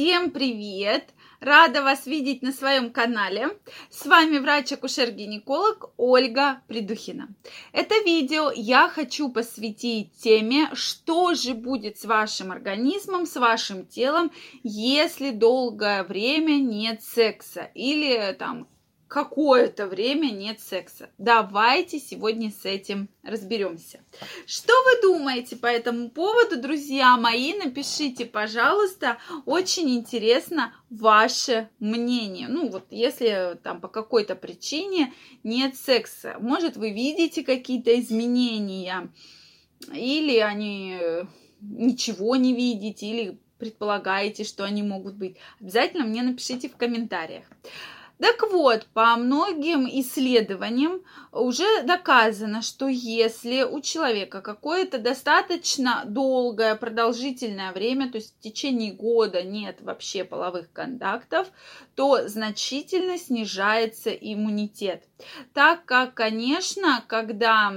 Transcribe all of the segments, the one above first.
Всем привет! Рада вас видеть на своем канале. С вами врач-акушер-гинеколог Ольга Придухина. Это видео я хочу посвятить теме, что же будет с вашим организмом, с вашим телом, если долгое время нет секса или там какое-то время нет секса. Давайте сегодня с этим разберемся. Что вы думаете по этому поводу, друзья мои? Напишите, пожалуйста. Очень интересно ваше мнение. Ну вот, если там по какой-то причине нет секса, может вы видите какие-то изменения, или они э, ничего не видите, или предполагаете, что они могут быть. Обязательно мне напишите в комментариях. Так вот, по многим исследованиям уже доказано, что если у человека какое-то достаточно долгое, продолжительное время, то есть в течение года нет вообще половых контактов, то значительно снижается иммунитет. Так как, конечно, когда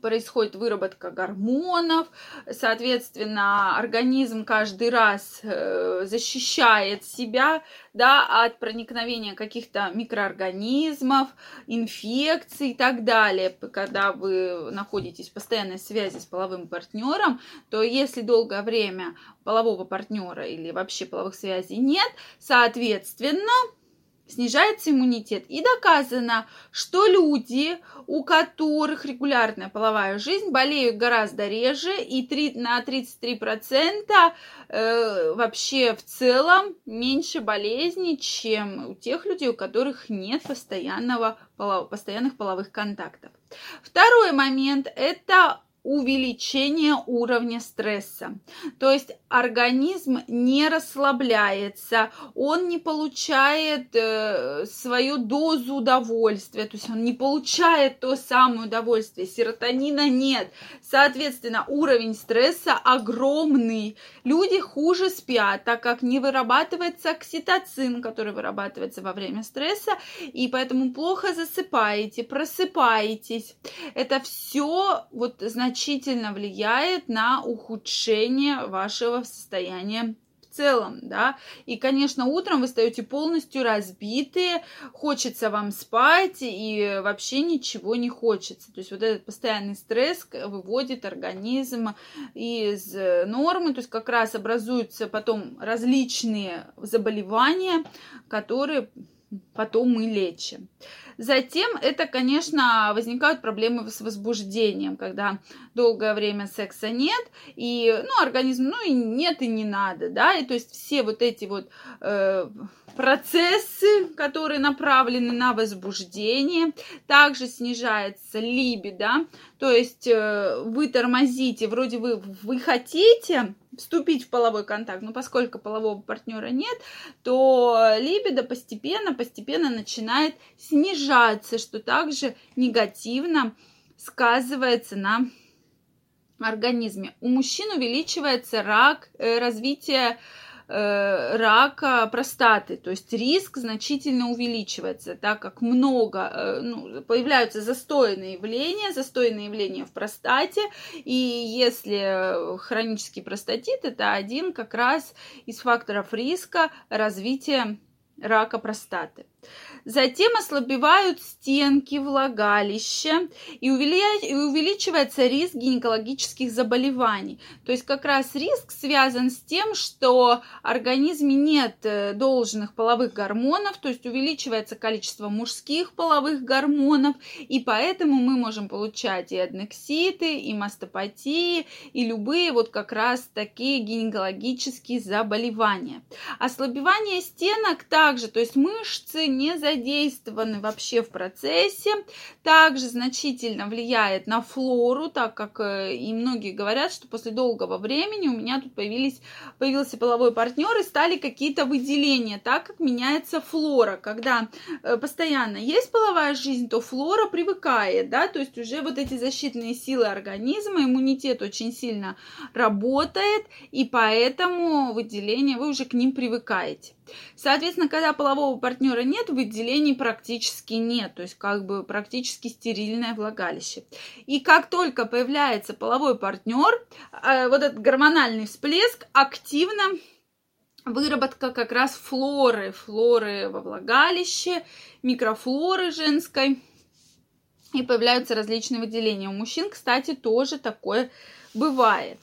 происходит выработка гормонов, соответственно, организм каждый раз э, защищает себя да, от проникновения каких-то микроорганизмов, инфекций и так далее. Когда вы находитесь в постоянной связи с половым партнером, то если долгое время полового партнера или вообще половых связей нет, соответственно, снижается иммунитет. И доказано, что люди, у которых регулярная половая жизнь, болеют гораздо реже и 3, на 33% э, вообще в целом меньше болезней, чем у тех людей, у которых нет постоянного, постоянных половых контактов. Второй момент – это увеличение уровня стресса. То есть организм не расслабляется, он не получает э, свою дозу удовольствия, то есть он не получает то самое удовольствие, серотонина нет. Соответственно, уровень стресса огромный. Люди хуже спят, так как не вырабатывается окситоцин, который вырабатывается во время стресса, и поэтому плохо засыпаете, просыпаетесь. Это все вот значит значительно влияет на ухудшение вашего состояния в целом, да. И, конечно, утром вы встаете полностью разбитые, хочется вам спать, и вообще ничего не хочется. То есть вот этот постоянный стресс выводит организм из нормы, то есть как раз образуются потом различные заболевания, которые потом мы лечим. Затем это, конечно, возникают проблемы с возбуждением, когда долгое время секса нет, и, ну, организм, ну, и нет, и не надо, да, и то есть все вот эти вот э, процессы, которые направлены на возбуждение, также снижается либидо, то есть э, вы тормозите, вроде вы, вы хотите, вступить в половой контакт, но поскольку полового партнера нет, то либидо постепенно, постепенно начинает снижаться, что также негативно сказывается на организме. У мужчин увеличивается рак, э, развитие Э, рака простаты, то есть риск значительно увеличивается, так как много, э, ну, появляются застойные явления, застойные явления в простате, и если хронический простатит, это один как раз из факторов риска развития рака простаты. Затем ослабевают стенки влагалища и увеличивается риск гинекологических заболеваний. То есть как раз риск связан с тем, что в организме нет э, должных половых гормонов, то есть увеличивается количество мужских половых гормонов, и поэтому мы можем получать и аднекситы, и мастопатии, и любые вот как раз такие гинекологические заболевания. Ослабевание стенок также, то есть мышцы не задействованы вообще в процессе, также значительно влияет на флору, так как э, и многие говорят, что после долгого времени у меня тут появились, появился половой партнер и стали какие-то выделения, так как меняется флора. Когда э, постоянно есть половая жизнь, то флора привыкает, да, то есть уже вот эти защитные силы организма, иммунитет очень сильно работает, и поэтому выделения, вы уже к ним привыкаете. Соответственно, когда полового партнера нет, выделений практически нет, то есть как бы практически стерильное влагалище. И как только появляется половой партнер, э, вот этот гормональный всплеск активно выработка как раз флоры, флоры во влагалище, микрофлоры женской, и появляются различные выделения. У мужчин, кстати, тоже такое бывает.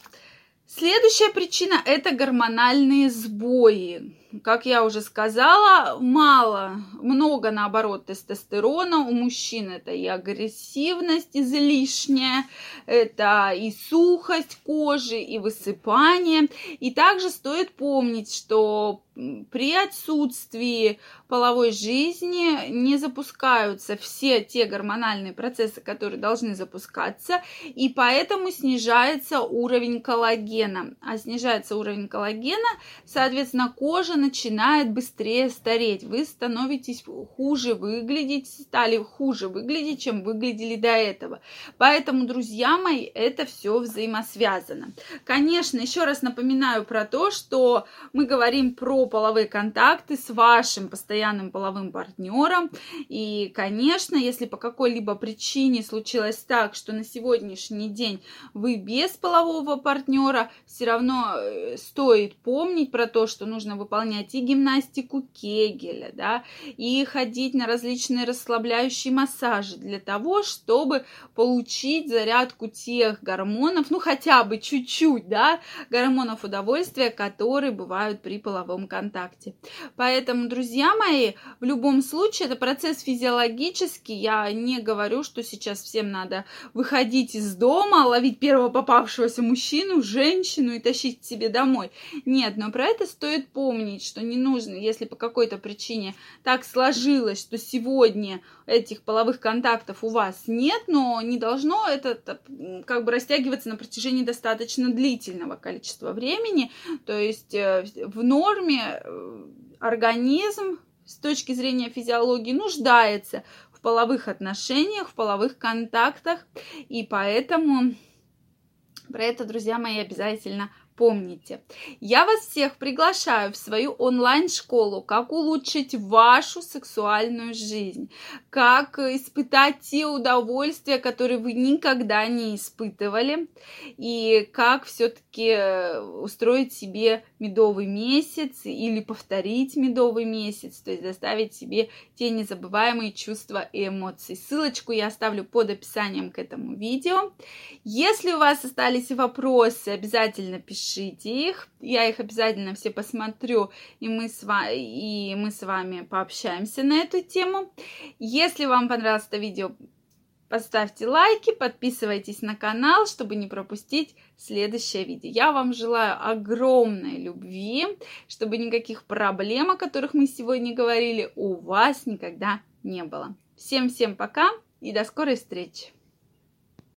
Следующая причина – это гормональные сбои. Как я уже сказала, мало, много наоборот тестостерона. У мужчин это и агрессивность излишняя, это и сухость кожи, и высыпание. И также стоит помнить, что при отсутствии половой жизни не запускаются все те гормональные процессы, которые должны запускаться, и поэтому снижается уровень коллагена. А снижается уровень коллагена, соответственно, кожа начинает быстрее стареть. Вы становитесь хуже выглядеть, стали хуже выглядеть, чем выглядели до этого. Поэтому, друзья мои, это все взаимосвязано. Конечно, еще раз напоминаю про то, что мы говорим про половые контакты с вашим постоянным половым партнером. И, конечно, если по какой-либо причине случилось так, что на сегодняшний день вы без полового партнера, все равно э, стоит помнить про то, что нужно выполнять и гимнастику Кегеля, да, и ходить на различные расслабляющие массажи для того, чтобы получить зарядку тех гормонов, ну хотя бы чуть-чуть, да, гормонов удовольствия, которые бывают при половом контакте. Поэтому, друзья мои, в любом случае это процесс физиологический. Я не говорю, что сейчас всем надо выходить из дома, ловить первого попавшегося мужчину, женщину и тащить себе домой. Нет, но про это стоит помнить, что не нужно, если по какой-то причине так сложилось, что сегодня этих половых контактов у вас нет, но не должно это как бы растягиваться на протяжении достаточно длительного количества времени. То есть э, в норме э, организм с точки зрения физиологии нуждается в половых отношениях, в половых контактах, и поэтому про это, друзья мои, обязательно Помните, я вас всех приглашаю в свою онлайн-школу, как улучшить вашу сексуальную жизнь, как испытать те удовольствия, которые вы никогда не испытывали, и как все-таки э, устроить себе медовый месяц или повторить медовый месяц, то есть доставить себе те незабываемые чувства и эмоции. Ссылочку я оставлю под описанием к этому видео. Если у вас остались вопросы, обязательно пишите пишите их. Я их обязательно все посмотрю, и мы с вами, и мы с вами пообщаемся на эту тему. Если вам понравилось это видео, поставьте лайки, подписывайтесь на канал, чтобы не пропустить следующее видео. Я вам желаю огромной любви, чтобы никаких проблем, о которых мы сегодня говорили, у вас никогда не было. Всем-всем пока и до скорой встречи!